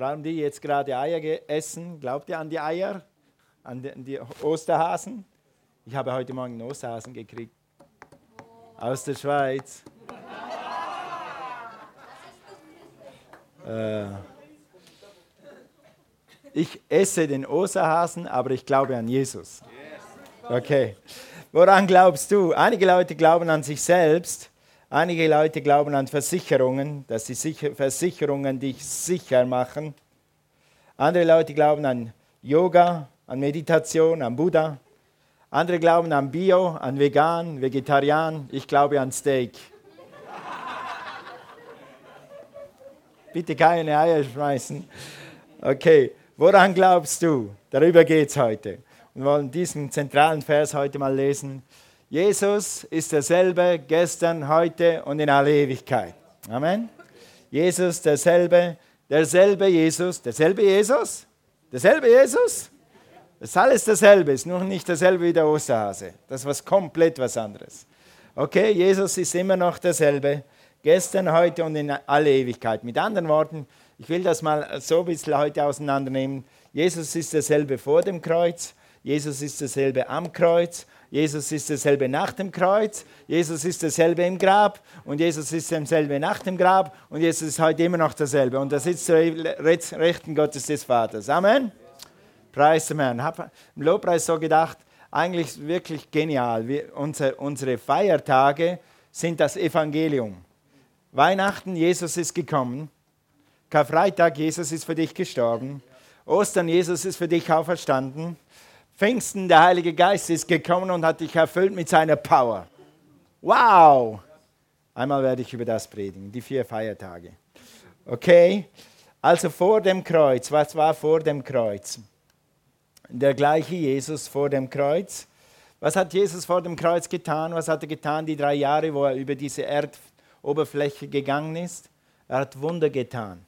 Haben die jetzt gerade Eier essen? Glaubt ihr an die Eier? An die, an die Osterhasen? Ich habe heute Morgen einen Osterhasen gekriegt. Aus der Schweiz. Äh, ich esse den Osterhasen, aber ich glaube an Jesus. Okay. Woran glaubst du? Einige Leute glauben an sich selbst. Einige Leute glauben an Versicherungen, dass die Versicherungen dich sicher machen. Andere Leute glauben an Yoga, an Meditation, an Buddha. Andere glauben an Bio, an Vegan, Vegetarian. Ich glaube an Steak. Bitte keine Eier schmeißen. Okay, woran glaubst du? Darüber geht es heute. Wir wollen diesen zentralen Vers heute mal lesen. Jesus ist derselbe gestern, heute und in aller Ewigkeit. Amen. Jesus derselbe, derselbe Jesus, derselbe Jesus, derselbe Jesus. Das ist alles dasselbe, ist nur nicht dasselbe wie der Osterhase. Das ist was komplett was anderes. Okay, Jesus ist immer noch derselbe, gestern, heute und in alle Ewigkeit. Mit anderen Worten, ich will das mal so ein bisschen heute auseinandernehmen. Jesus ist derselbe vor dem Kreuz, Jesus ist derselbe am Kreuz Jesus ist dasselbe nach dem Kreuz, Jesus ist dasselbe im Grab und Jesus ist dasselbe nach dem Grab und Jesus ist heute immer noch dasselbe. Und er sitzt zur rechten Gottes des Vaters. Amen. Preis dem Herrn. Habe im Lobpreis so gedacht, eigentlich wirklich genial. Wir, unsere, unsere Feiertage sind das Evangelium. Weihnachten, Jesus ist gekommen. Karfreitag, Jesus ist für dich gestorben. Ostern, Jesus ist für dich auferstanden. Pfingsten, der Heilige Geist ist gekommen und hat dich erfüllt mit seiner Power. Wow! Einmal werde ich über das predigen, die vier Feiertage. Okay, also vor dem Kreuz, was war vor dem Kreuz? Der gleiche Jesus vor dem Kreuz. Was hat Jesus vor dem Kreuz getan? Was hat er getan die drei Jahre, wo er über diese Erdoberfläche gegangen ist? Er hat Wunder getan.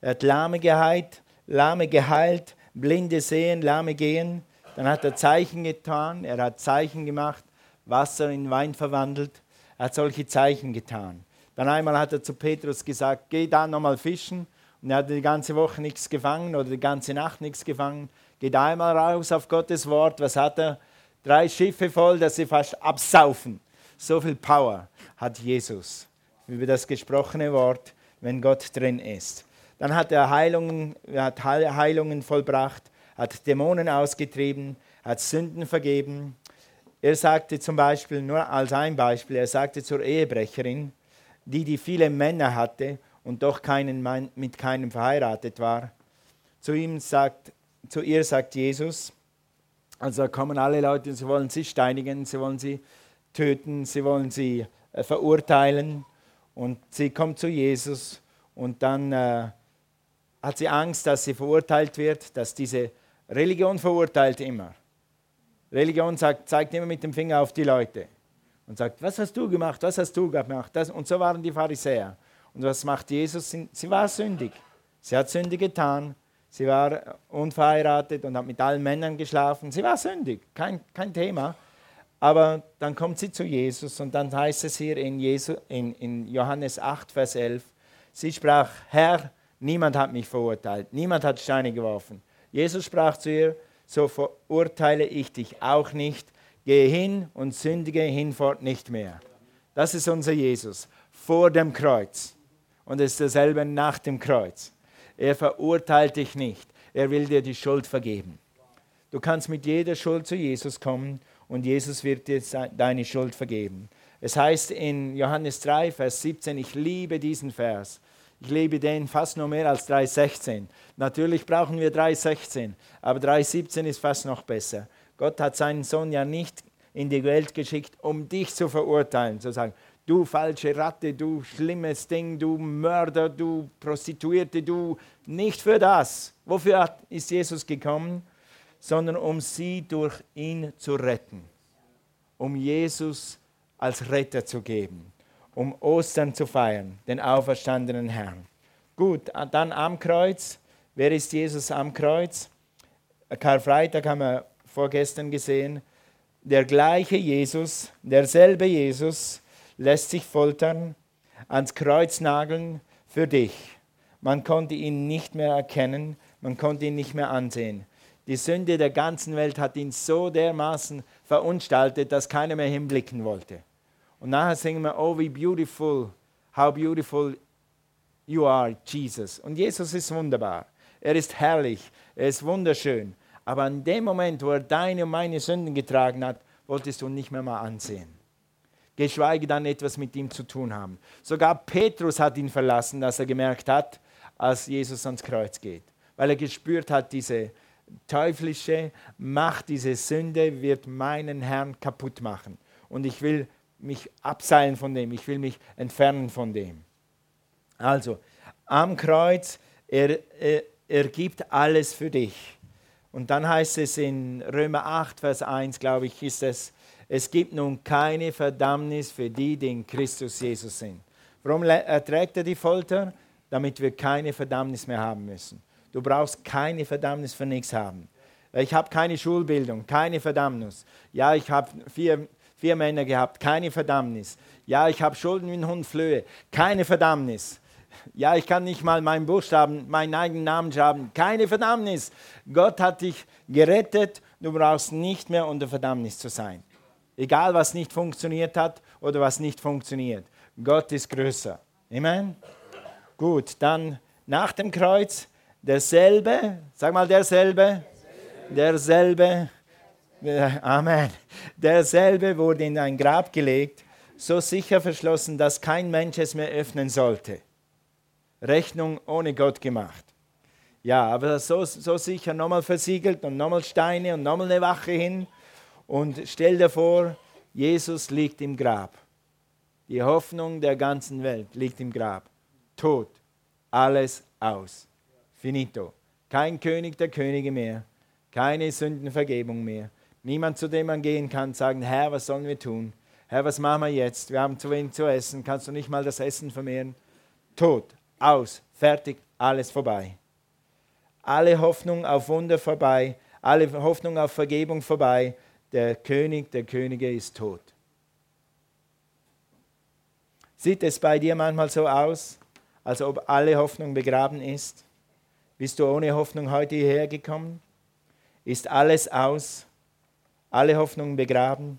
Er hat Lahme geheilt, Lahme geheilt, Blinde sehen, Lahme gehen. Dann hat er Zeichen getan, er hat Zeichen gemacht, Wasser in Wein verwandelt. Er hat solche Zeichen getan. Dann einmal hat er zu Petrus gesagt, geh da nochmal fischen. Und er hat die ganze Woche nichts gefangen oder die ganze Nacht nichts gefangen. Geh da einmal raus auf Gottes Wort. Was hat er? Drei Schiffe voll, dass sie fast absaufen. So viel Power hat Jesus über das gesprochene Wort, wenn Gott drin ist. Dann hat er Heilungen, er hat Heilungen vollbracht hat Dämonen ausgetrieben, hat Sünden vergeben. Er sagte zum Beispiel, nur als ein Beispiel, er sagte zur Ehebrecherin, die, die viele Männer hatte und doch keinen Mann, mit keinem verheiratet war, zu, ihm sagt, zu ihr sagt Jesus, also kommen alle Leute, sie wollen sie steinigen, sie wollen sie töten, sie wollen sie äh, verurteilen. Und sie kommt zu Jesus und dann äh, hat sie Angst, dass sie verurteilt wird, dass diese Religion verurteilt immer. Religion sagt, zeigt immer mit dem Finger auf die Leute und sagt, was hast du gemacht, was hast du gemacht. Das, und so waren die Pharisäer. Und was macht Jesus? Sie war sündig. Sie hat Sünde getan. Sie war unverheiratet und hat mit allen Männern geschlafen. Sie war sündig, kein, kein Thema. Aber dann kommt sie zu Jesus und dann heißt es hier in, Jesu, in, in Johannes 8, Vers 11, sie sprach, Herr, niemand hat mich verurteilt, niemand hat Steine geworfen. Jesus sprach zu ihr, so verurteile ich dich auch nicht. Gehe hin und sündige hinfort nicht mehr. Das ist unser Jesus vor dem Kreuz. Und es ist dasselbe nach dem Kreuz. Er verurteilt dich nicht. Er will dir die Schuld vergeben. Du kannst mit jeder Schuld zu Jesus kommen und Jesus wird dir deine Schuld vergeben. Es heißt in Johannes 3, Vers 17, ich liebe diesen Vers. Ich liebe den fast noch mehr als 3,16. Natürlich brauchen wir 3,16, aber 3,17 ist fast noch besser. Gott hat seinen Sohn ja nicht in die Welt geschickt, um dich zu verurteilen, zu sagen, du falsche Ratte, du schlimmes Ding, du Mörder, du Prostituierte, du nicht für das. Wofür ist Jesus gekommen? Sondern um sie durch ihn zu retten, um Jesus als Retter zu geben um Ostern zu feiern, den auferstandenen Herrn. Gut, dann am Kreuz. Wer ist Jesus am Kreuz? Karfreitag haben wir vorgestern gesehen. Der gleiche Jesus, derselbe Jesus, lässt sich foltern, ans Kreuz nageln für dich. Man konnte ihn nicht mehr erkennen, man konnte ihn nicht mehr ansehen. Die Sünde der ganzen Welt hat ihn so dermaßen verunstaltet, dass keiner mehr hinblicken wollte. Und nachher singen wir, oh, wie beautiful, how beautiful you are, Jesus. Und Jesus ist wunderbar. Er ist herrlich, er ist wunderschön. Aber in dem Moment, wo er deine und meine Sünden getragen hat, wolltest du ihn nicht mehr mal ansehen. Geschweige dann etwas mit ihm zu tun haben. Sogar Petrus hat ihn verlassen, als er gemerkt hat, als Jesus ans Kreuz geht. Weil er gespürt hat, diese teuflische Macht, diese Sünde wird meinen Herrn kaputt machen. Und ich will mich abseilen von dem, ich will mich entfernen von dem. Also, am Kreuz, er, er, er gibt alles für dich. Und dann heißt es in Römer 8, Vers 1, glaube ich, ist es, es gibt nun keine Verdammnis für die, die in Christus Jesus sind. Warum erträgt er die Folter? Damit wir keine Verdammnis mehr haben müssen. Du brauchst keine Verdammnis für nichts haben. Ich habe keine Schulbildung, keine Verdammnis. Ja, ich habe vier, vier Männer gehabt, keine Verdammnis. Ja, ich habe Schulden wie ein Hund Flöhe, keine Verdammnis. Ja, ich kann nicht mal meinen Buchstaben, meinen eigenen Namen schreiben. Keine Verdammnis. Gott hat dich gerettet. Du brauchst nicht mehr unter Verdammnis zu sein. Egal, was nicht funktioniert hat oder was nicht funktioniert. Gott ist größer. Amen. Gut, dann nach dem Kreuz derselbe. Sag mal derselbe. Derselbe. Amen. Derselbe wurde in ein Grab gelegt, so sicher verschlossen, dass kein Mensch es mehr öffnen sollte. Rechnung ohne Gott gemacht. Ja, aber so, so sicher nochmal versiegelt und nochmal Steine und nochmal eine Wache hin. Und stell dir vor, Jesus liegt im Grab. Die Hoffnung der ganzen Welt liegt im Grab. Tod. Alles aus. Finito. Kein König der Könige mehr. Keine Sündenvergebung mehr. Niemand, zu dem man gehen kann, sagen, Herr, was sollen wir tun? Herr, was machen wir jetzt? Wir haben zu wenig zu essen. Kannst du nicht mal das Essen vermehren? Tod aus, fertig, alles vorbei. Alle Hoffnung auf Wunder vorbei, alle Hoffnung auf Vergebung vorbei. Der König der Könige ist tot. Sieht es bei dir manchmal so aus, als ob alle Hoffnung begraben ist? Bist du ohne Hoffnung heute hierher gekommen? Ist alles aus? Alle Hoffnung begraben?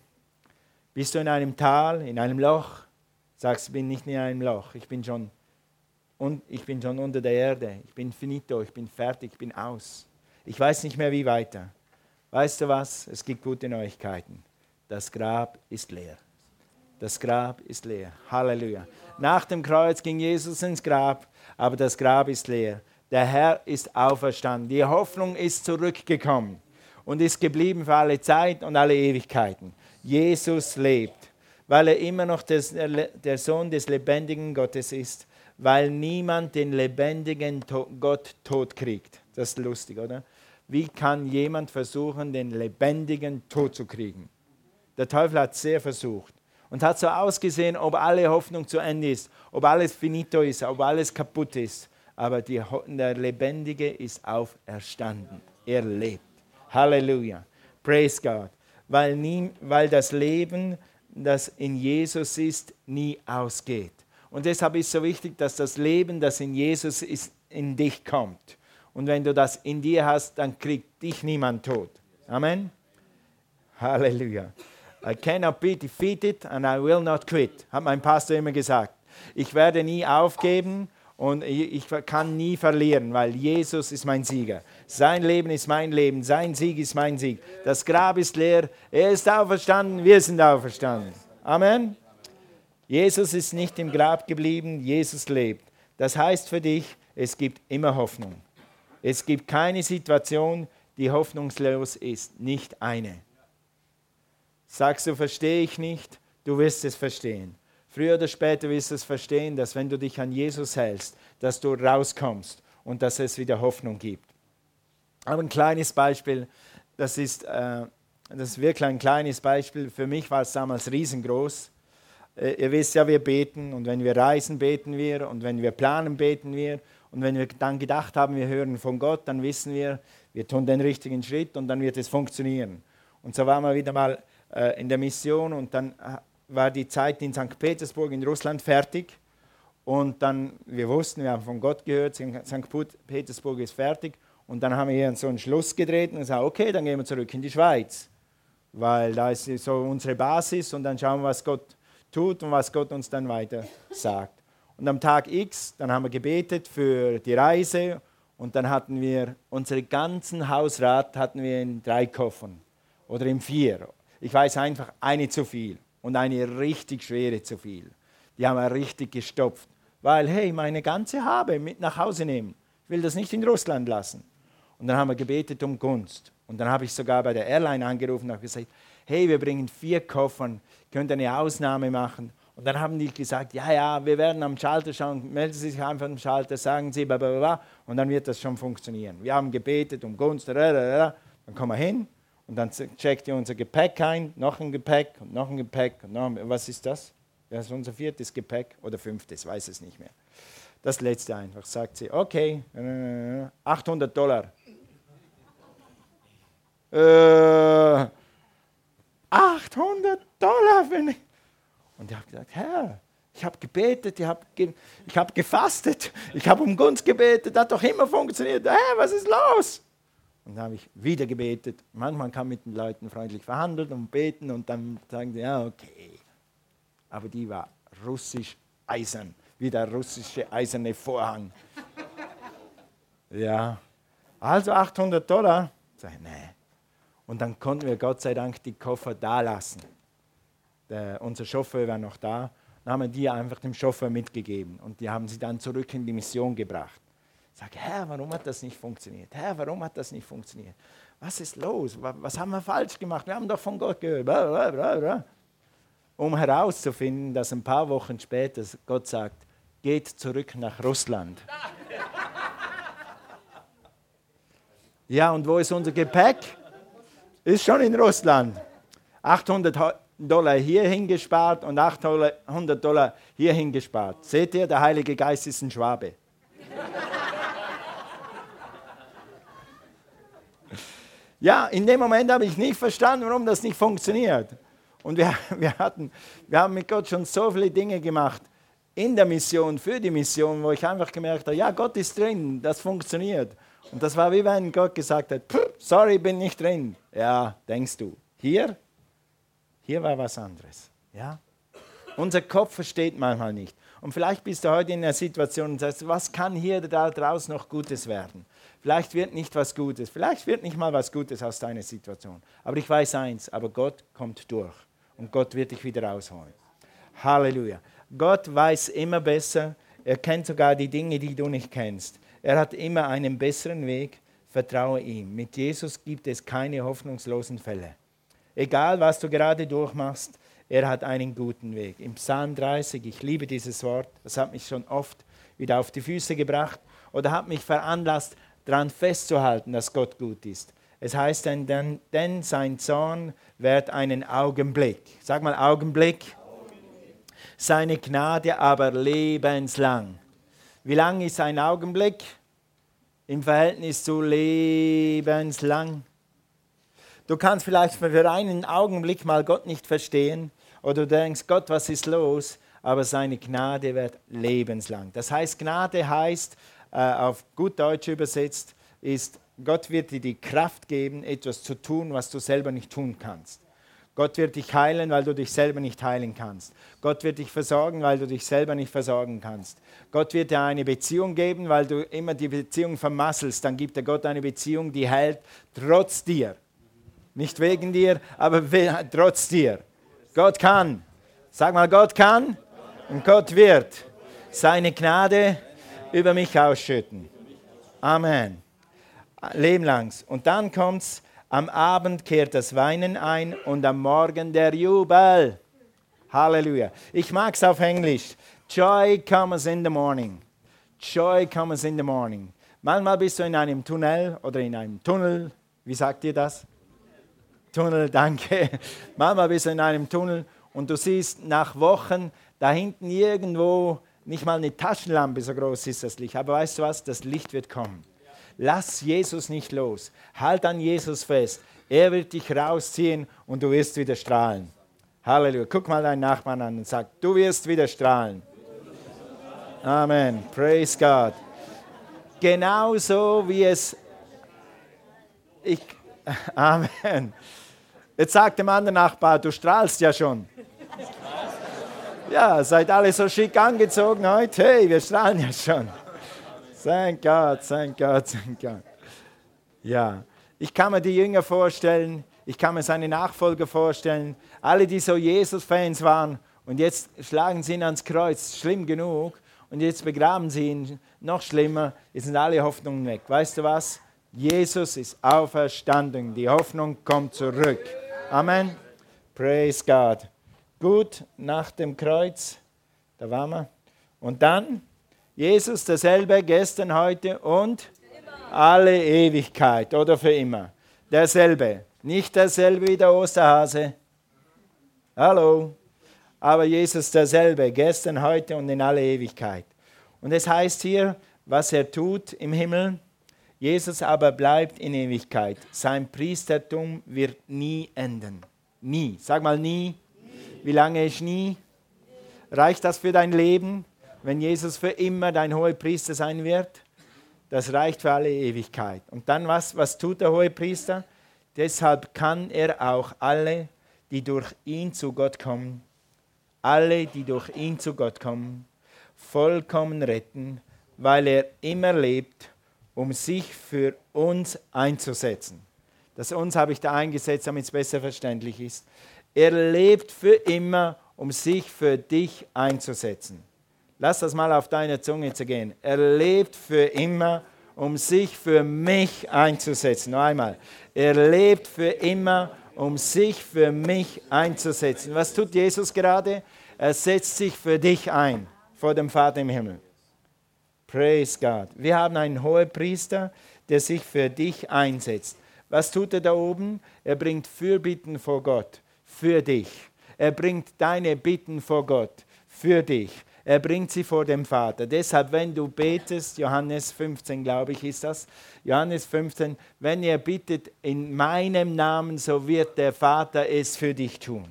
Bist du in einem Tal, in einem Loch? Sagst, ich bin nicht in einem Loch, ich bin schon und ich bin schon unter der Erde, ich bin finito, ich bin fertig, ich bin aus. Ich weiß nicht mehr, wie weiter. Weißt du was? Es gibt gute Neuigkeiten. Das Grab ist leer. Das Grab ist leer. Halleluja. Nach dem Kreuz ging Jesus ins Grab, aber das Grab ist leer. Der Herr ist auferstanden. Die Hoffnung ist zurückgekommen und ist geblieben für alle Zeit und alle Ewigkeiten. Jesus lebt, weil er immer noch der Sohn des lebendigen Gottes ist weil niemand den lebendigen Gott tot kriegt. Das ist lustig, oder? Wie kann jemand versuchen, den lebendigen tot zu kriegen? Der Teufel hat sehr versucht und hat so ausgesehen, ob alle Hoffnung zu Ende ist, ob alles finito ist, ob alles kaputt ist. Aber die, der Lebendige ist auferstanden. Er lebt. Halleluja. Praise God. Weil, nie, weil das Leben, das in Jesus ist, nie ausgeht. Und deshalb ist es so wichtig, dass das Leben, das in Jesus ist, in dich kommt. Und wenn du das in dir hast, dann kriegt dich niemand tot. Amen. Halleluja. I cannot be defeated and I will not quit, hat mein Pastor immer gesagt. Ich werde nie aufgeben und ich kann nie verlieren, weil Jesus ist mein Sieger. Sein Leben ist mein Leben, sein Sieg ist mein Sieg. Das Grab ist leer, er ist auferstanden, wir sind auferstanden. Amen. Jesus ist nicht im Grab geblieben, Jesus lebt. Das heißt für dich, es gibt immer Hoffnung. Es gibt keine Situation, die hoffnungslos ist, nicht eine. Sagst du, verstehe ich nicht, du wirst es verstehen. Früher oder später wirst du es verstehen, dass wenn du dich an Jesus hältst, dass du rauskommst und dass es wieder Hoffnung gibt. Aber ein kleines Beispiel, das ist, äh, das ist wirklich ein kleines Beispiel. Für mich war es damals riesengroß. Äh, ihr wisst ja, wir beten und wenn wir reisen, beten wir und wenn wir planen, beten wir. Und wenn wir dann gedacht haben, wir hören von Gott, dann wissen wir, wir tun den richtigen Schritt und dann wird es funktionieren. Und so waren wir wieder mal äh, in der Mission und dann äh, war die Zeit in St. Petersburg in Russland fertig. Und dann, wir wussten, wir haben von Gott gehört, St. Petersburg ist fertig. Und dann haben wir hier so einen Schluss gedreht und gesagt, okay, dann gehen wir zurück in die Schweiz. Weil da ist so unsere Basis und dann schauen wir, was Gott tut und was Gott uns dann weiter sagt. Und am Tag X, dann haben wir gebetet für die Reise und dann hatten wir unseren ganzen Hausrat hatten wir in drei Koffern oder in vier. Ich weiß einfach eine zu viel und eine richtig schwere zu viel. Die haben wir richtig gestopft, weil hey, meine ganze Habe mit nach Hause nehmen. Ich will das nicht in Russland lassen. Und dann haben wir gebetet um Gunst. Und dann habe ich sogar bei der Airline angerufen und gesagt, hey, wir bringen vier Koffern, könnt eine Ausnahme machen? Und dann haben die gesagt, ja, ja, wir werden am Schalter schauen, melden Sie sich einfach am Schalter, sagen Sie, blablabla, und dann wird das schon funktionieren. Wir haben gebetet um Gunst, dann kommen wir hin und dann checkt ihr unser Gepäck ein, noch ein Gepäck und noch ein Gepäck und noch was ist das? Das ist unser viertes Gepäck oder fünftes, weiß es nicht mehr. Das letzte einfach, sagt sie, okay, 800 Dollar. Äh, 800 Dollar, wenn ich und ich habe gesagt, Herr, ich habe gebetet, ich habe ge hab gefastet, ich habe um Gunst gebetet, das hat doch immer funktioniert. Herr, was ist los? Und dann habe ich wieder gebetet. Manchmal kann mit den Leuten freundlich verhandeln und beten und dann sagen sie, ja, okay. Aber die war russisch eisern, wie der russische eiserne Vorhang. ja, also 800 Dollar. Sag ich, nee. Und dann konnten wir Gott sei Dank die Koffer da lassen der, unser Chauffeur war noch da, dann haben wir die einfach dem Chauffeur mitgegeben und die haben sie dann zurück in die Mission gebracht. Sage, Herr, warum hat das nicht funktioniert? Herr, warum hat das nicht funktioniert? Was ist los? Was haben wir falsch gemacht? Wir haben doch von Gott gehört. Um herauszufinden, dass ein paar Wochen später Gott sagt, geht zurück nach Russland. Ja, und wo ist unser Gepäck? Ist schon in Russland. 800 Dollar hierhin gespart und 800 Dollar hierhin gespart. Seht ihr, der Heilige Geist ist ein Schwabe. Ja, in dem Moment habe ich nicht verstanden, warum das nicht funktioniert. Und wir, wir, hatten, wir haben mit Gott schon so viele Dinge gemacht in der Mission, für die Mission, wo ich einfach gemerkt habe, ja, Gott ist drin, das funktioniert. Und das war wie wenn Gott gesagt hat, sorry, bin nicht drin. Ja, denkst du. Hier hier war was anderes. Ja? Unser Kopf versteht manchmal nicht. Und vielleicht bist du heute in einer Situation und sagst, was kann hier da draußen noch Gutes werden? Vielleicht wird nicht was Gutes, vielleicht wird nicht mal was Gutes aus deiner Situation. Aber ich weiß eins, aber Gott kommt durch und Gott wird dich wieder rausholen. Halleluja. Gott weiß immer besser. Er kennt sogar die Dinge, die du nicht kennst. Er hat immer einen besseren Weg. Vertraue ihm. Mit Jesus gibt es keine hoffnungslosen Fälle. Egal, was du gerade durchmachst, er hat einen guten Weg. Im Psalm 30, ich liebe dieses Wort, das hat mich schon oft wieder auf die Füße gebracht oder hat mich veranlasst, daran festzuhalten, dass Gott gut ist. Es heißt denn, denn sein Zorn währt einen Augenblick. Sag mal Augenblick. Seine Gnade aber lebenslang. Wie lang ist ein Augenblick im Verhältnis zu lebenslang? Du kannst vielleicht für einen Augenblick mal Gott nicht verstehen oder du denkst, Gott, was ist los? Aber seine Gnade wird lebenslang. Das heißt, Gnade heißt, auf gut Deutsch übersetzt, ist, Gott wird dir die Kraft geben, etwas zu tun, was du selber nicht tun kannst. Gott wird dich heilen, weil du dich selber nicht heilen kannst. Gott wird dich versorgen, weil du dich selber nicht versorgen kannst. Gott wird dir eine Beziehung geben, weil du immer die Beziehung vermasselst. Dann gibt er Gott eine Beziehung, die hält trotz dir. Nicht wegen dir, aber trotz dir. Gott kann. Sag mal, Gott kann und Gott wird seine Gnade über mich ausschütten. Amen. Leben langs. Und dann kommt's, am Abend kehrt das Weinen ein und am Morgen der Jubel. Halleluja. Ich mag es auf Englisch. Joy comes in the morning. Joy comes in the morning. Manchmal bist du in einem Tunnel oder in einem Tunnel. Wie sagt ihr das? Tunnel, danke. Manchmal bist du in einem Tunnel und du siehst nach Wochen da hinten irgendwo nicht mal eine Taschenlampe, so groß ist das Licht. Aber weißt du was? Das Licht wird kommen. Lass Jesus nicht los. Halt an Jesus fest. Er wird dich rausziehen und du wirst wieder strahlen. Halleluja. Guck mal deinen Nachbarn an und sag, du wirst wieder strahlen. Amen. Praise God. Genauso wie es. Ich, Amen. Jetzt sagt dem anderen Nachbar, du strahlst ja schon. Ja, seid alle so schick angezogen heute. Hey, wir strahlen ja schon. Thank God, thank God, thank God. Ja, ich kann mir die Jünger vorstellen, ich kann mir seine Nachfolger vorstellen, alle, die so Jesus-Fans waren und jetzt schlagen sie ihn ans Kreuz, schlimm genug, und jetzt begraben sie ihn, noch schlimmer, jetzt sind alle Hoffnungen weg. Weißt du was? Jesus ist auferstanden, die Hoffnung kommt zurück. Amen. Praise God. Gut, nach dem Kreuz, da waren wir. Und dann, Jesus derselbe gestern, heute und alle Ewigkeit oder für immer. Derselbe. Nicht derselbe wie der Osterhase. Hallo. Aber Jesus derselbe, gestern, heute und in alle Ewigkeit. Und es heißt hier, was er tut im Himmel. Jesus aber bleibt in Ewigkeit. Sein Priestertum wird nie enden. Nie. Sag mal nie. Wie lange nie? Reicht das für dein Leben, wenn Jesus für immer dein hoher Priester sein wird? Das reicht für alle Ewigkeit. Und dann was, was tut der hohe Priester? Deshalb kann er auch alle, die durch ihn zu Gott kommen, alle, die durch ihn zu Gott kommen, vollkommen retten, weil er immer lebt, um sich für uns einzusetzen. Das uns habe ich da eingesetzt, damit es besser verständlich ist. Er lebt für immer, um sich für dich einzusetzen. Lass das mal auf deine Zunge zu gehen. Er lebt für immer, um sich für mich einzusetzen. Noch einmal. Er lebt für immer, um sich für mich einzusetzen. Was tut Jesus gerade? Er setzt sich für dich ein vor dem Vater im Himmel. Praise God. Wir haben einen hohen Priester, der sich für dich einsetzt. Was tut er da oben? Er bringt Fürbitten vor Gott, für dich. Er bringt deine Bitten vor Gott, für dich. Er bringt sie vor dem Vater. Deshalb, wenn du betest, Johannes 15, glaube ich, ist das, Johannes 15, wenn ihr bittet in meinem Namen, so wird der Vater es für dich tun.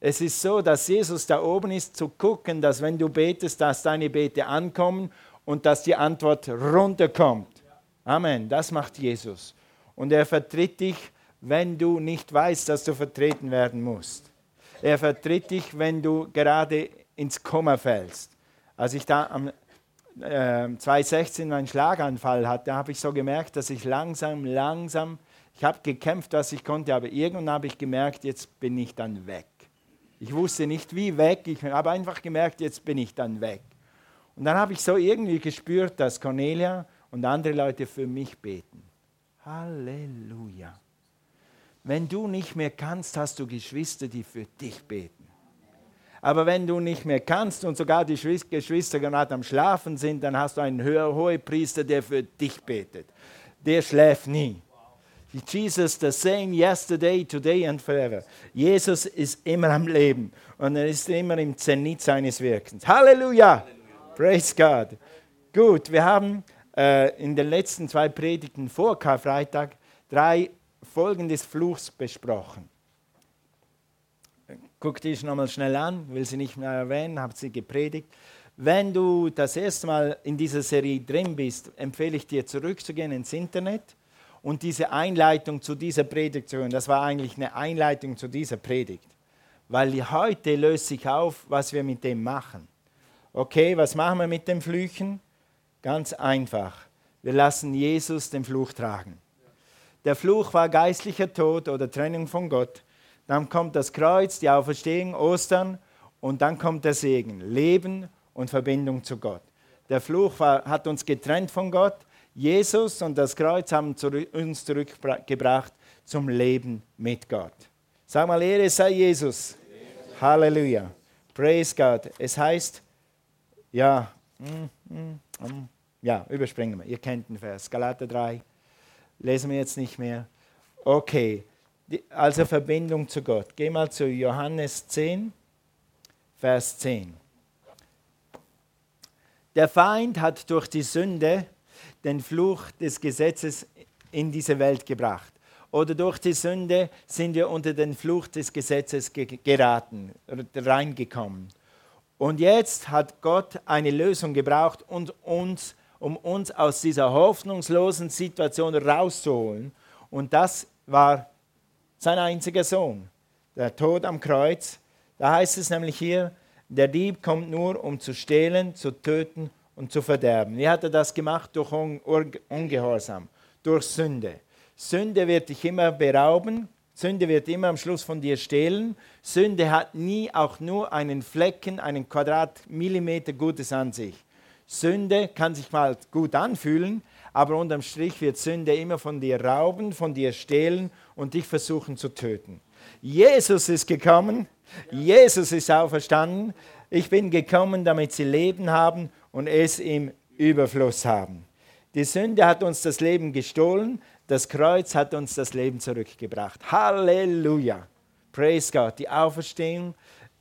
Es ist so, dass Jesus da oben ist, zu gucken, dass wenn du betest, dass deine Bete ankommen und dass die Antwort runterkommt. Amen, das macht Jesus. Und er vertritt dich, wenn du nicht weißt, dass du vertreten werden musst. Er vertritt dich, wenn du gerade ins Komma fällst. Als ich da am äh, 2016 meinen Schlaganfall hatte, habe ich so gemerkt, dass ich langsam, langsam, ich habe gekämpft, was ich konnte, aber irgendwann habe ich gemerkt, jetzt bin ich dann weg. Ich wusste nicht wie weg, ich habe einfach gemerkt, jetzt bin ich dann weg. Und dann habe ich so irgendwie gespürt, dass Cornelia und andere Leute für mich beten. Halleluja. Wenn du nicht mehr kannst, hast du Geschwister, die für dich beten. Aber wenn du nicht mehr kannst und sogar die Geschwister gerade am Schlafen sind, dann hast du einen hohen Priester, der für dich betet. Der schläft nie. Jesus, the same yesterday, today and forever. Jesus ist immer am Leben und er ist immer im Zenit seines Wirkens. Halleluja! Praise God. Gut, wir haben äh, in den letzten zwei Predigten vor Karfreitag drei Folgen des Fluchs besprochen. Guck dich nochmal schnell an, will sie nicht mehr erwähnen, habe sie gepredigt. Wenn du das erste Mal in dieser Serie drin bist, empfehle ich dir zurückzugehen ins Internet und diese Einleitung zu dieser Predigt zu hören. Das war eigentlich eine Einleitung zu dieser Predigt. Weil heute löst sich auf, was wir mit dem machen. Okay, was machen wir mit den Flüchen? Ganz einfach. Wir lassen Jesus den Fluch tragen. Der Fluch war geistlicher Tod oder Trennung von Gott. Dann kommt das Kreuz, die Auferstehung, Ostern und dann kommt der Segen, Leben und Verbindung zu Gott. Der Fluch war, hat uns getrennt von Gott. Jesus und das Kreuz haben uns zurückgebracht zum Leben mit Gott. Sag mal, Ehre sei Jesus. Halleluja. Praise God. Es heißt, ja, mm, mm, mm, ja, überspringen wir. Ihr kennt den Vers. Galater 3. Lesen wir jetzt nicht mehr. Okay also Verbindung zu Gott. Geh mal zu Johannes 10, Vers 10. Der Feind hat durch die Sünde den Fluch des Gesetzes in diese Welt gebracht. Oder durch die Sünde sind wir unter den Fluch des Gesetzes geraten, reingekommen. Und jetzt hat Gott eine Lösung gebraucht, und uns, um uns aus dieser hoffnungslosen Situation rauszuholen. Und das war sein einziger Sohn, der Tod am Kreuz. Da heißt es nämlich hier, der Dieb kommt nur, um zu stehlen, zu töten und zu verderben. Wie hat er das gemacht? Durch Ungehorsam, durch Sünde. Sünde wird dich immer berauben, Sünde wird immer am Schluss von dir stehlen. Sünde hat nie auch nur einen Flecken, einen Quadratmillimeter Gutes an sich. Sünde kann sich mal gut anfühlen, aber unterm Strich wird Sünde immer von dir rauben, von dir stehlen und dich versuchen zu töten. Jesus ist gekommen, Jesus ist auferstanden. Ich bin gekommen, damit sie Leben haben und es im Überfluss haben. Die Sünde hat uns das Leben gestohlen, das Kreuz hat uns das Leben zurückgebracht. Halleluja. Praise God. Die Auferstehung,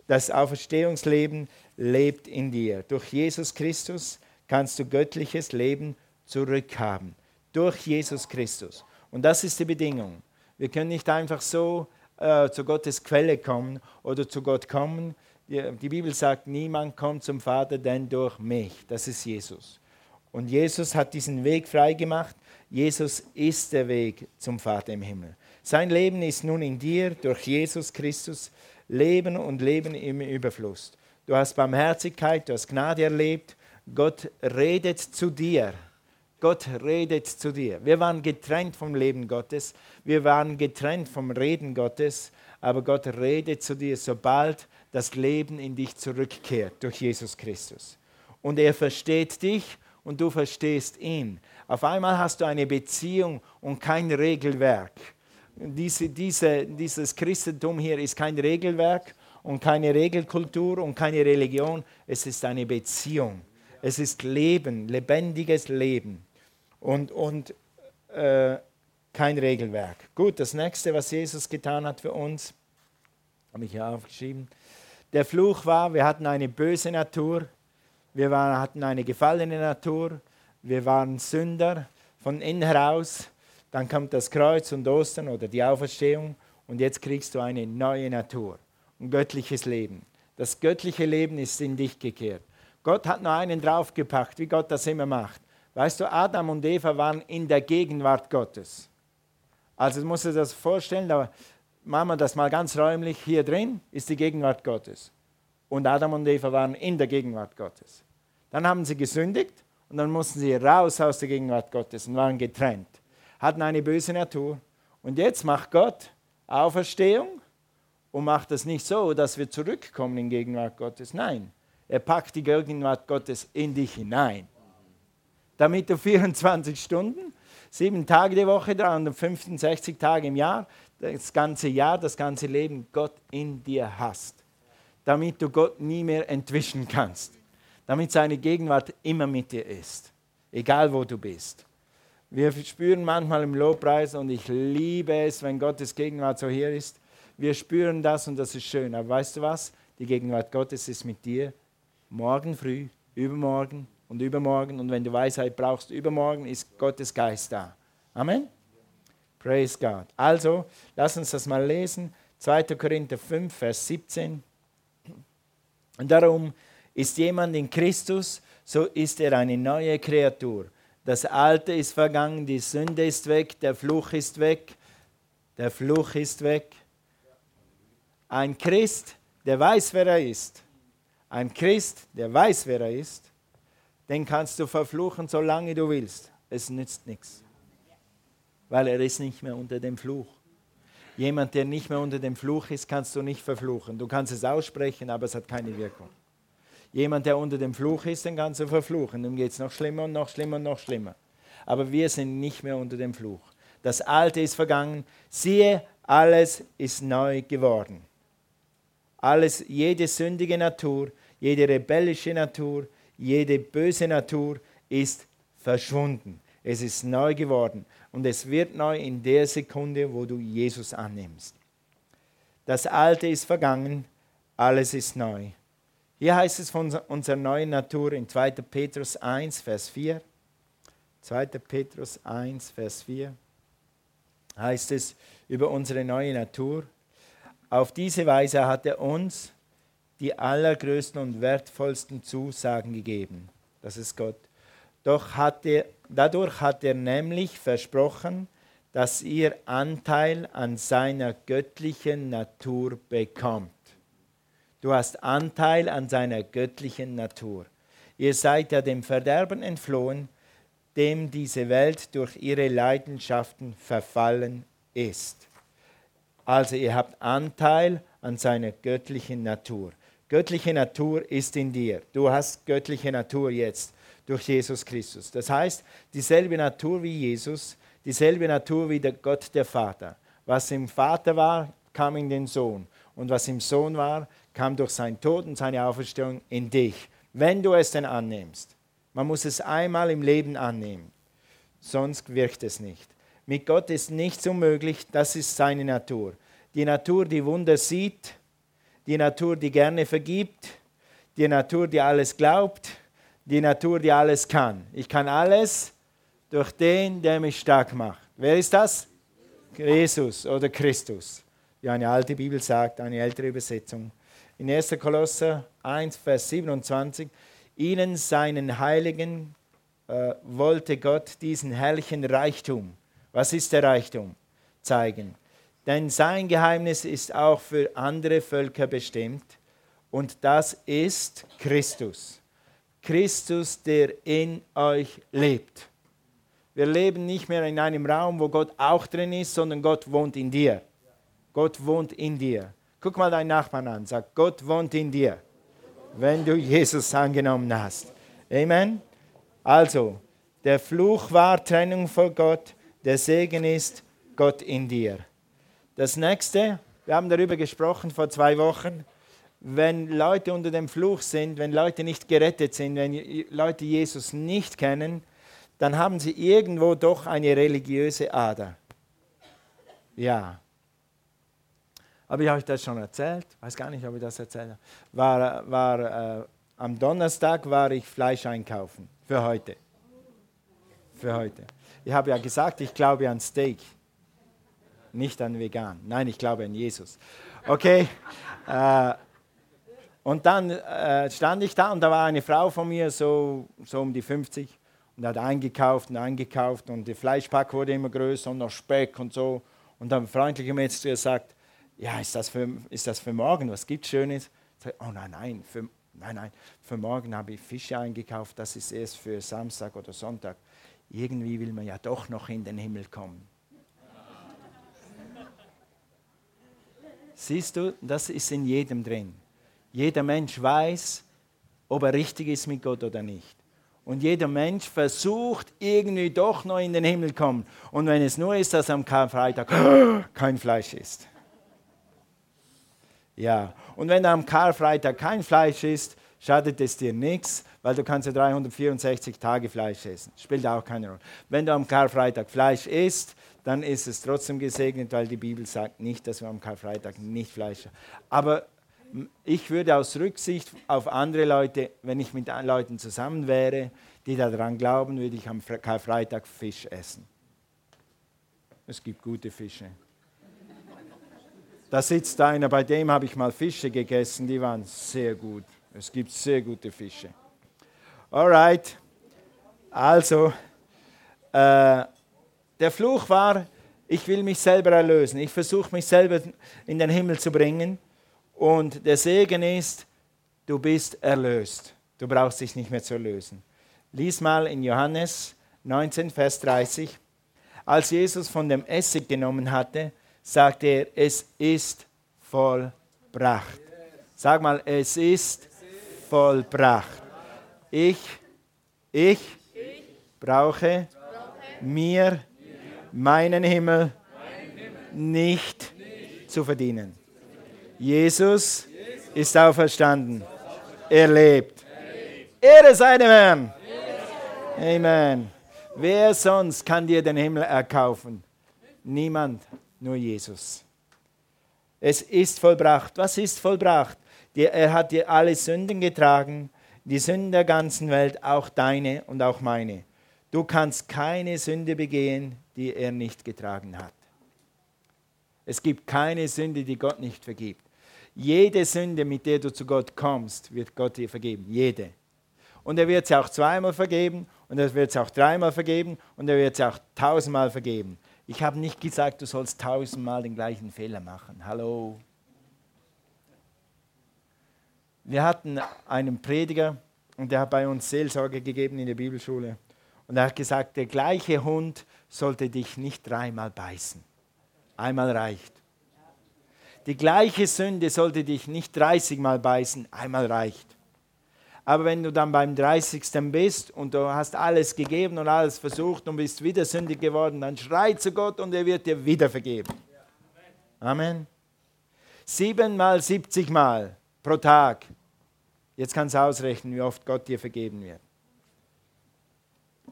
das Auferstehungsleben lebt in dir. Durch Jesus Christus kannst du göttliches Leben zurückhaben. Durch Jesus Christus. Und das ist die Bedingung. Wir können nicht einfach so äh, zu Gottes Quelle kommen oder zu Gott kommen. Die, die Bibel sagt, niemand kommt zum Vater, denn durch mich. Das ist Jesus. Und Jesus hat diesen Weg freigemacht Jesus ist der Weg zum Vater im Himmel. Sein Leben ist nun in dir durch Jesus Christus. Leben und Leben im Überfluss. Du hast Barmherzigkeit, du hast Gnade erlebt. Gott redet zu dir. Gott redet zu dir. Wir waren getrennt vom Leben Gottes. Wir waren getrennt vom Reden Gottes. Aber Gott redet zu dir, sobald das Leben in dich zurückkehrt durch Jesus Christus. Und er versteht dich und du verstehst ihn. Auf einmal hast du eine Beziehung und kein Regelwerk. Diese, diese, dieses Christentum hier ist kein Regelwerk und keine Regelkultur und keine Religion. Es ist eine Beziehung. Es ist Leben, lebendiges Leben und, und äh, kein Regelwerk. Gut, das nächste, was Jesus getan hat für uns, habe ich hier aufgeschrieben. Der Fluch war, wir hatten eine böse Natur, wir waren, hatten eine gefallene Natur, wir waren Sünder von innen heraus. Dann kommt das Kreuz und Ostern oder die Auferstehung und jetzt kriegst du eine neue Natur, ein göttliches Leben. Das göttliche Leben ist in dich gekehrt. Gott hat nur einen draufgepackt, wie Gott das immer macht. Weißt du, Adam und Eva waren in der Gegenwart Gottes. Also du musst dir das vorstellen, da machen wir das mal ganz räumlich. Hier drin ist die Gegenwart Gottes. Und Adam und Eva waren in der Gegenwart Gottes. Dann haben sie gesündigt und dann mussten sie raus aus der Gegenwart Gottes und waren getrennt. Hatten eine böse Natur. Und jetzt macht Gott Auferstehung und macht das nicht so, dass wir zurückkommen in Gegenwart Gottes. Nein, er packt die Gegenwart Gottes in dich hinein. Damit du 24 Stunden, sieben Tage die Woche, 365 Tage im Jahr, das ganze Jahr, das ganze Leben Gott in dir hast. Damit du Gott nie mehr entwischen kannst damit seine Gegenwart immer mit dir ist, egal wo du bist. Wir spüren manchmal im Lobpreis und ich liebe es, wenn Gottes Gegenwart so hier ist. Wir spüren das und das ist schön. Aber weißt du was? Die Gegenwart Gottes ist mit dir morgen früh, übermorgen und übermorgen. Und wenn du Weisheit brauchst, übermorgen ist Gottes Geist da. Amen. Praise God. Also, lass uns das mal lesen. 2. Korinther 5, Vers 17. Und darum ist jemand in Christus, so ist er eine neue Kreatur. Das Alte ist vergangen, die Sünde ist weg, der Fluch ist weg. Der Fluch ist weg. Ein Christ, der weiß, wer er ist. Ein Christ, der weiß, wer er ist, den kannst du verfluchen, solange du willst. Es nützt nichts. Weil er ist nicht mehr unter dem Fluch. Jemand, der nicht mehr unter dem Fluch ist, kannst du nicht verfluchen. Du kannst es aussprechen, aber es hat keine Wirkung. Jemand, der unter dem Fluch ist, den kannst du verfluchen. Dann geht es noch schlimmer und noch schlimmer und noch schlimmer. Aber wir sind nicht mehr unter dem Fluch. Das Alte ist vergangen. Siehe, alles ist neu geworden. Alles, jede sündige Natur, jede rebellische Natur, jede böse Natur ist verschwunden. Es ist neu geworden. Und es wird neu in der Sekunde, wo du Jesus annimmst. Das Alte ist vergangen, alles ist neu. Hier heißt es von unserer neuen Natur in 2. Petrus 1, Vers 4. 2. Petrus 1, Vers 4 heißt es über unsere neue Natur. Auf diese Weise hat er uns die allergrößten und wertvollsten Zusagen gegeben. Das ist Gott. Doch hat er, dadurch hat er nämlich versprochen, dass ihr Anteil an seiner göttlichen Natur bekommt. Du hast Anteil an seiner göttlichen Natur. Ihr seid ja dem Verderben entflohen, dem diese Welt durch ihre Leidenschaften verfallen ist. Also ihr habt Anteil an seiner göttlichen Natur. Göttliche Natur ist in dir. Du hast göttliche Natur jetzt durch Jesus Christus. Das heißt, dieselbe Natur wie Jesus, dieselbe Natur wie der Gott der Vater. Was im Vater war, kam in den Sohn. Und was im Sohn war, kam durch seinen Tod und seine Auferstehung in dich. Wenn du es denn annimmst. Man muss es einmal im Leben annehmen. Sonst wirkt es nicht. Mit Gott ist nichts unmöglich, das ist seine Natur. Die Natur, die Wunder sieht, die Natur, die gerne vergibt, die Natur, die alles glaubt, die Natur, die alles kann. Ich kann alles durch den, der mich stark macht. Wer ist das? Jesus oder Christus. Wie eine alte Bibel sagt, eine ältere Übersetzung. In 1. Kolosser 1, Vers 27, ihnen seinen Heiligen äh, wollte Gott diesen herrlichen Reichtum, was ist der Reichtum, zeigen. Denn sein Geheimnis ist auch für andere Völker bestimmt und das ist Christus. Christus, der in euch lebt. Wir leben nicht mehr in einem Raum, wo Gott auch drin ist, sondern Gott wohnt in dir. Gott wohnt in dir. Guck mal deinen Nachbarn an, sag, Gott wohnt in dir, wenn du Jesus angenommen hast. Amen. Also, der Fluch war Trennung von Gott, der Segen ist Gott in dir. Das nächste, wir haben darüber gesprochen vor zwei Wochen, wenn Leute unter dem Fluch sind, wenn Leute nicht gerettet sind, wenn Leute Jesus nicht kennen, dann haben sie irgendwo doch eine religiöse Ader. Ja. Aber ich habe euch das schon erzählt, weiß gar nicht, ob ich das erzählt habe. War, war, äh, am Donnerstag war ich Fleisch einkaufen für heute. Für heute. Ich habe ja gesagt, ich glaube an Steak, nicht an vegan. Nein, ich glaube an Jesus. Okay. Äh, und dann äh, stand ich da und da war eine Frau von mir, so, so um die 50, und hat eingekauft und eingekauft und der Fleischpack wurde immer größer und noch Speck und so. Und dann freundlich mir jetzt gesagt, ja, ist das für, ist das für morgen? Was gibt Schönes? Sage, oh nein, nein, für, nein, nein, für morgen habe ich Fische eingekauft, das ist erst für Samstag oder Sonntag. Irgendwie will man ja doch noch in den Himmel kommen. Siehst du, das ist in jedem drin. Jeder Mensch weiß, ob er richtig ist mit Gott oder nicht. Und jeder Mensch versucht irgendwie doch noch in den Himmel kommen. Und wenn es nur ist, dass am Karfreitag kein Fleisch ist. Ja, und wenn am Karfreitag kein Fleisch ist, schadet es dir nichts, weil du kannst ja 364 Tage Fleisch essen. Spielt auch keine Rolle. Wenn du am Karfreitag Fleisch isst, dann ist es trotzdem gesegnet, weil die Bibel sagt nicht, dass wir am Karfreitag nicht Fleisch essen. Aber ich würde aus Rücksicht auf andere Leute, wenn ich mit Leuten zusammen wäre, die daran glauben, würde ich am Karfreitag Fisch essen. Es gibt gute Fische. Da sitzt einer, bei dem habe ich mal Fische gegessen, die waren sehr gut. Es gibt sehr gute Fische. Alright. Also, äh, der Fluch war, ich will mich selber erlösen. Ich versuche mich selber in den Himmel zu bringen. Und der Segen ist, du bist erlöst. Du brauchst dich nicht mehr zu erlösen. Lies mal in Johannes 19, Vers 30. Als Jesus von dem Essig genommen hatte, sagte er, es ist vollbracht. Sag mal, es ist vollbracht. Ich, ich brauche mir meinen Himmel nicht zu verdienen. Jesus ist auferstanden. Er lebt. Ehre sei dem Herrn. Amen. Wer sonst kann dir den Himmel erkaufen? Niemand, nur Jesus. Es ist vollbracht. Was ist vollbracht? Er hat dir alle Sünden getragen, die Sünden der ganzen Welt, auch deine und auch meine. Du kannst keine Sünde begehen, die er nicht getragen hat. Es gibt keine Sünde, die Gott nicht vergibt. Jede Sünde, mit der du zu Gott kommst, wird Gott dir vergeben. Jede. Und er wird sie auch zweimal vergeben und er wird sie auch dreimal vergeben und er wird sie auch tausendmal vergeben. Ich habe nicht gesagt, du sollst tausendmal den gleichen Fehler machen. Hallo. Wir hatten einen Prediger und der hat bei uns Seelsorge gegeben in der Bibelschule. Und er hat gesagt, der gleiche Hund sollte dich nicht dreimal beißen. Einmal reicht. Die gleiche Sünde sollte dich nicht 30 Mal beißen, einmal reicht. Aber wenn du dann beim 30. bist und du hast alles gegeben und alles versucht und bist wieder sündig geworden, dann schrei zu Gott und er wird dir wieder vergeben. Amen. Siebenmal, 70 Mal pro Tag. Jetzt kannst du ausrechnen, wie oft Gott dir vergeben wird.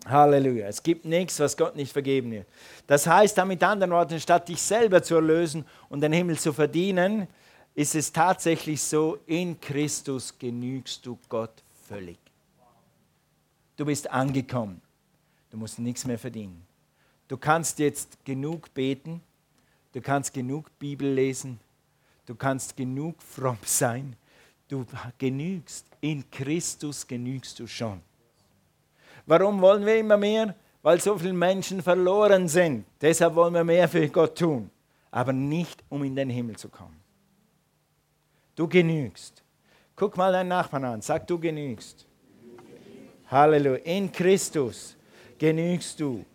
Halleluja. Es gibt nichts, was Gott nicht vergeben wird. Das heißt, damit anderen Worten, statt dich selber zu erlösen und den Himmel zu verdienen, ist es tatsächlich so, in Christus genügst du Gott völlig. Du bist angekommen. Du musst nichts mehr verdienen. Du kannst jetzt genug beten. Du kannst genug Bibel lesen. Du kannst genug fromm sein. Du genügst. In Christus genügst du schon. Warum wollen wir immer mehr? Weil so viele Menschen verloren sind. Deshalb wollen wir mehr für Gott tun. Aber nicht, um in den Himmel zu kommen. Du genügst. Guck mal deinen Nachbarn an. Sag, du genügst. Halleluja. In Christus genügst du.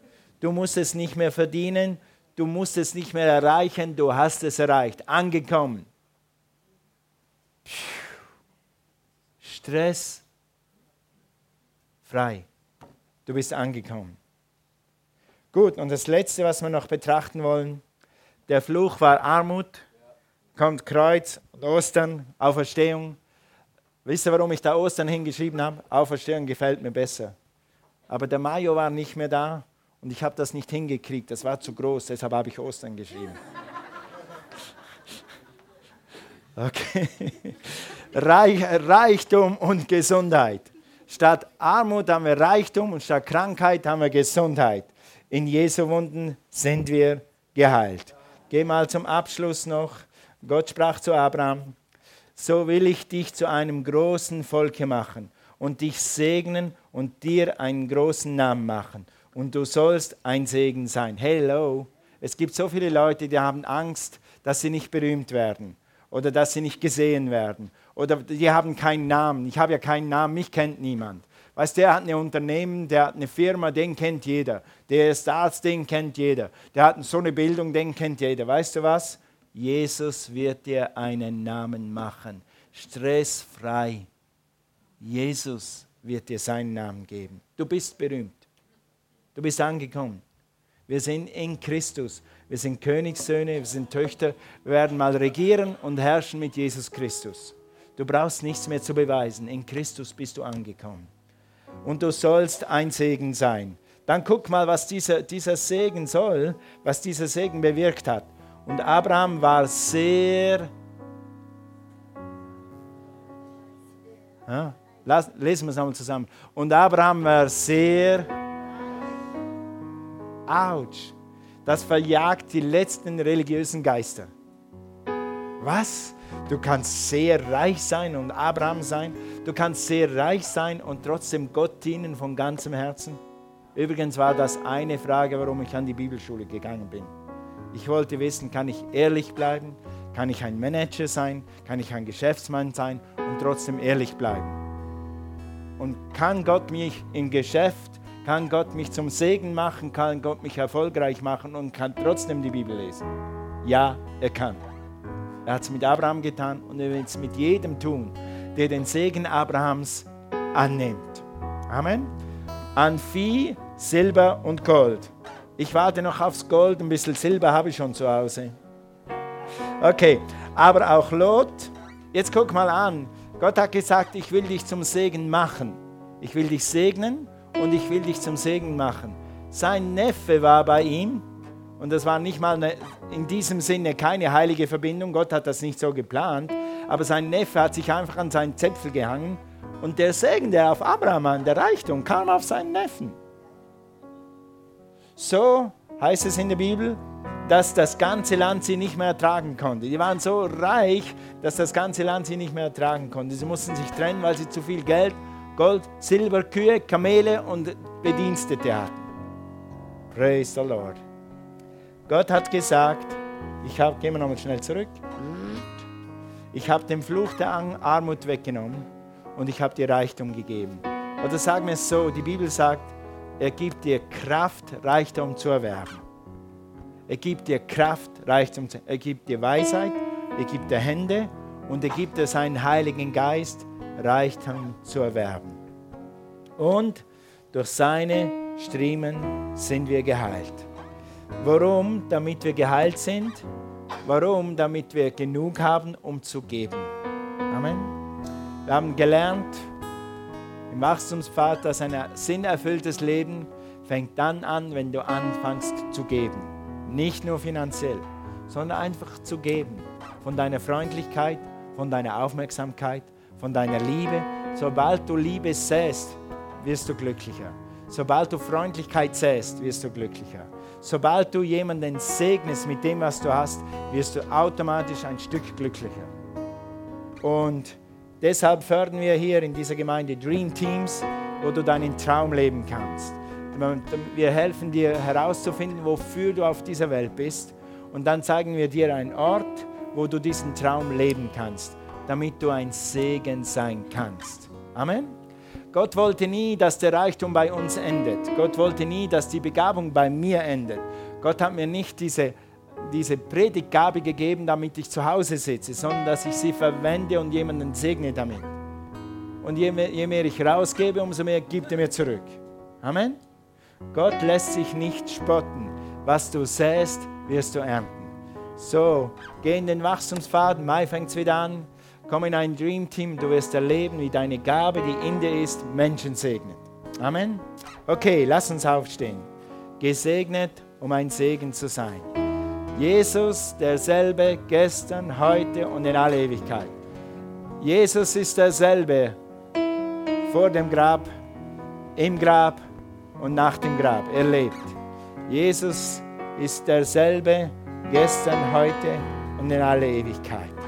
Du musst es nicht mehr verdienen. Du musst es nicht mehr erreichen. Du hast es erreicht. Angekommen. Stress frei. Du bist angekommen. Gut, und das Letzte, was wir noch betrachten wollen, der Fluch war Armut, kommt Kreuz und Ostern, Auferstehung. Wisst ihr, warum ich da Ostern hingeschrieben habe? Auferstehung gefällt mir besser. Aber der Mayo war nicht mehr da und ich habe das nicht hingekriegt, das war zu groß, deshalb habe ich Ostern geschrieben. Okay. Reich, Reichtum und Gesundheit. Statt Armut haben wir Reichtum und statt Krankheit haben wir Gesundheit. In Jesu Wunden sind wir geheilt. Geh mal zum Abschluss noch. Gott sprach zu Abraham, so will ich dich zu einem großen Volke machen und dich segnen und dir einen großen Namen machen. Und du sollst ein Segen sein. Hello. Es gibt so viele Leute, die haben Angst, dass sie nicht berühmt werden oder dass sie nicht gesehen werden oder die haben keinen Namen. Ich habe ja keinen Namen, mich kennt niemand. Weißt der hat ein Unternehmen, der hat eine Firma, den kennt jeder. Der ist Arzt, den kennt jeder. Der hat so eine Bildung, den kennt jeder. Weißt du was? Jesus wird dir einen Namen machen. Stressfrei. Jesus wird dir seinen Namen geben. Du bist berühmt. Du bist angekommen. Wir sind in Christus. Wir sind Königssöhne, wir sind Töchter. Wir werden mal regieren und herrschen mit Jesus Christus. Du brauchst nichts mehr zu beweisen. In Christus bist du angekommen. Und du sollst ein Segen sein. Dann guck mal, was dieser, dieser Segen soll, was dieser Segen bewirkt hat. Und Abraham war sehr. Ja, lesen wir es nochmal zusammen. Und Abraham war sehr. Autsch. Das verjagt die letzten religiösen Geister. Was? Du kannst sehr reich sein und Abraham sein. Du kannst sehr reich sein und trotzdem Gott dienen von ganzem Herzen. Übrigens war das eine Frage, warum ich an die Bibelschule gegangen bin. Ich wollte wissen, kann ich ehrlich bleiben? Kann ich ein Manager sein? Kann ich ein Geschäftsmann sein und trotzdem ehrlich bleiben? Und kann Gott mich im Geschäft, kann Gott mich zum Segen machen, kann Gott mich erfolgreich machen und kann trotzdem die Bibel lesen? Ja, er kann. Er hat es mit Abraham getan und er wird es mit jedem tun, der den Segen Abrahams annimmt. Amen. An Vieh, Silber und Gold. Ich warte noch aufs Gold, ein bisschen Silber habe ich schon zu Hause. Okay, aber auch Lot, jetzt guck mal an. Gott hat gesagt, ich will dich zum Segen machen. Ich will dich segnen und ich will dich zum Segen machen. Sein Neffe war bei ihm und das war nicht mal eine, in diesem Sinne keine heilige Verbindung. Gott hat das nicht so geplant. Aber sein Neffe hat sich einfach an seinen Zäpfel gehangen. Und der Segen, der auf Abraham an, der Reichtum, kam auf seinen Neffen. So heißt es in der Bibel, dass das ganze Land sie nicht mehr ertragen konnte. Die waren so reich, dass das ganze Land sie nicht mehr ertragen konnte. Sie mussten sich trennen, weil sie zu viel Geld, Gold, Silber, Kühe, Kamele und Bedienstete hatten. Praise the Lord. Gott hat gesagt, ich habe, gehen wir nochmal schnell zurück. Ich habe den Fluch der Armut weggenommen und ich habe dir Reichtum gegeben. Oder sagen wir es so, die Bibel sagt, er gibt dir Kraft, Reichtum zu erwerben. Er gibt dir Kraft, Reichtum zu Er gibt dir Weisheit, er gibt dir Hände und er gibt dir seinen Heiligen Geist, Reichtum zu erwerben. Und durch seine Striemen sind wir geheilt. Warum? Damit wir geheilt sind. Warum? Damit wir genug haben, um zu geben. Amen. Wir haben gelernt im Wachstumspfad, dass ein sinnerfülltes Leben fängt dann an, wenn du anfängst zu geben. Nicht nur finanziell, sondern einfach zu geben. Von deiner Freundlichkeit, von deiner Aufmerksamkeit, von deiner Liebe. Sobald du Liebe säst, wirst du glücklicher. Sobald du Freundlichkeit säst, wirst du glücklicher. Sobald du jemanden segnest mit dem, was du hast, wirst du automatisch ein Stück glücklicher. Und deshalb fördern wir hier in dieser Gemeinde Dream Teams, wo du deinen Traum leben kannst. Wir helfen dir herauszufinden, wofür du auf dieser Welt bist. Und dann zeigen wir dir einen Ort, wo du diesen Traum leben kannst, damit du ein Segen sein kannst. Amen. Gott wollte nie, dass der Reichtum bei uns endet. Gott wollte nie, dass die Begabung bei mir endet. Gott hat mir nicht diese, diese Predigtgabe gegeben, damit ich zu Hause sitze, sondern dass ich sie verwende und jemanden segne damit. Und je mehr, je mehr ich rausgebe, umso mehr gibt er mir zurück. Amen. Gott lässt sich nicht spotten. Was du säst, wirst du ernten. So, geh in den Wachstumspfad. Mai fängt es wieder an. Komm in ein Dream Team. Du wirst erleben, wie deine Gabe, die in dir ist, Menschen segnet. Amen. Okay, lass uns aufstehen. Gesegnet, um ein Segen zu sein. Jesus derselbe gestern, heute und in alle Ewigkeit. Jesus ist derselbe vor dem Grab, im Grab und nach dem Grab. Er lebt. Jesus ist derselbe gestern, heute und in alle Ewigkeit.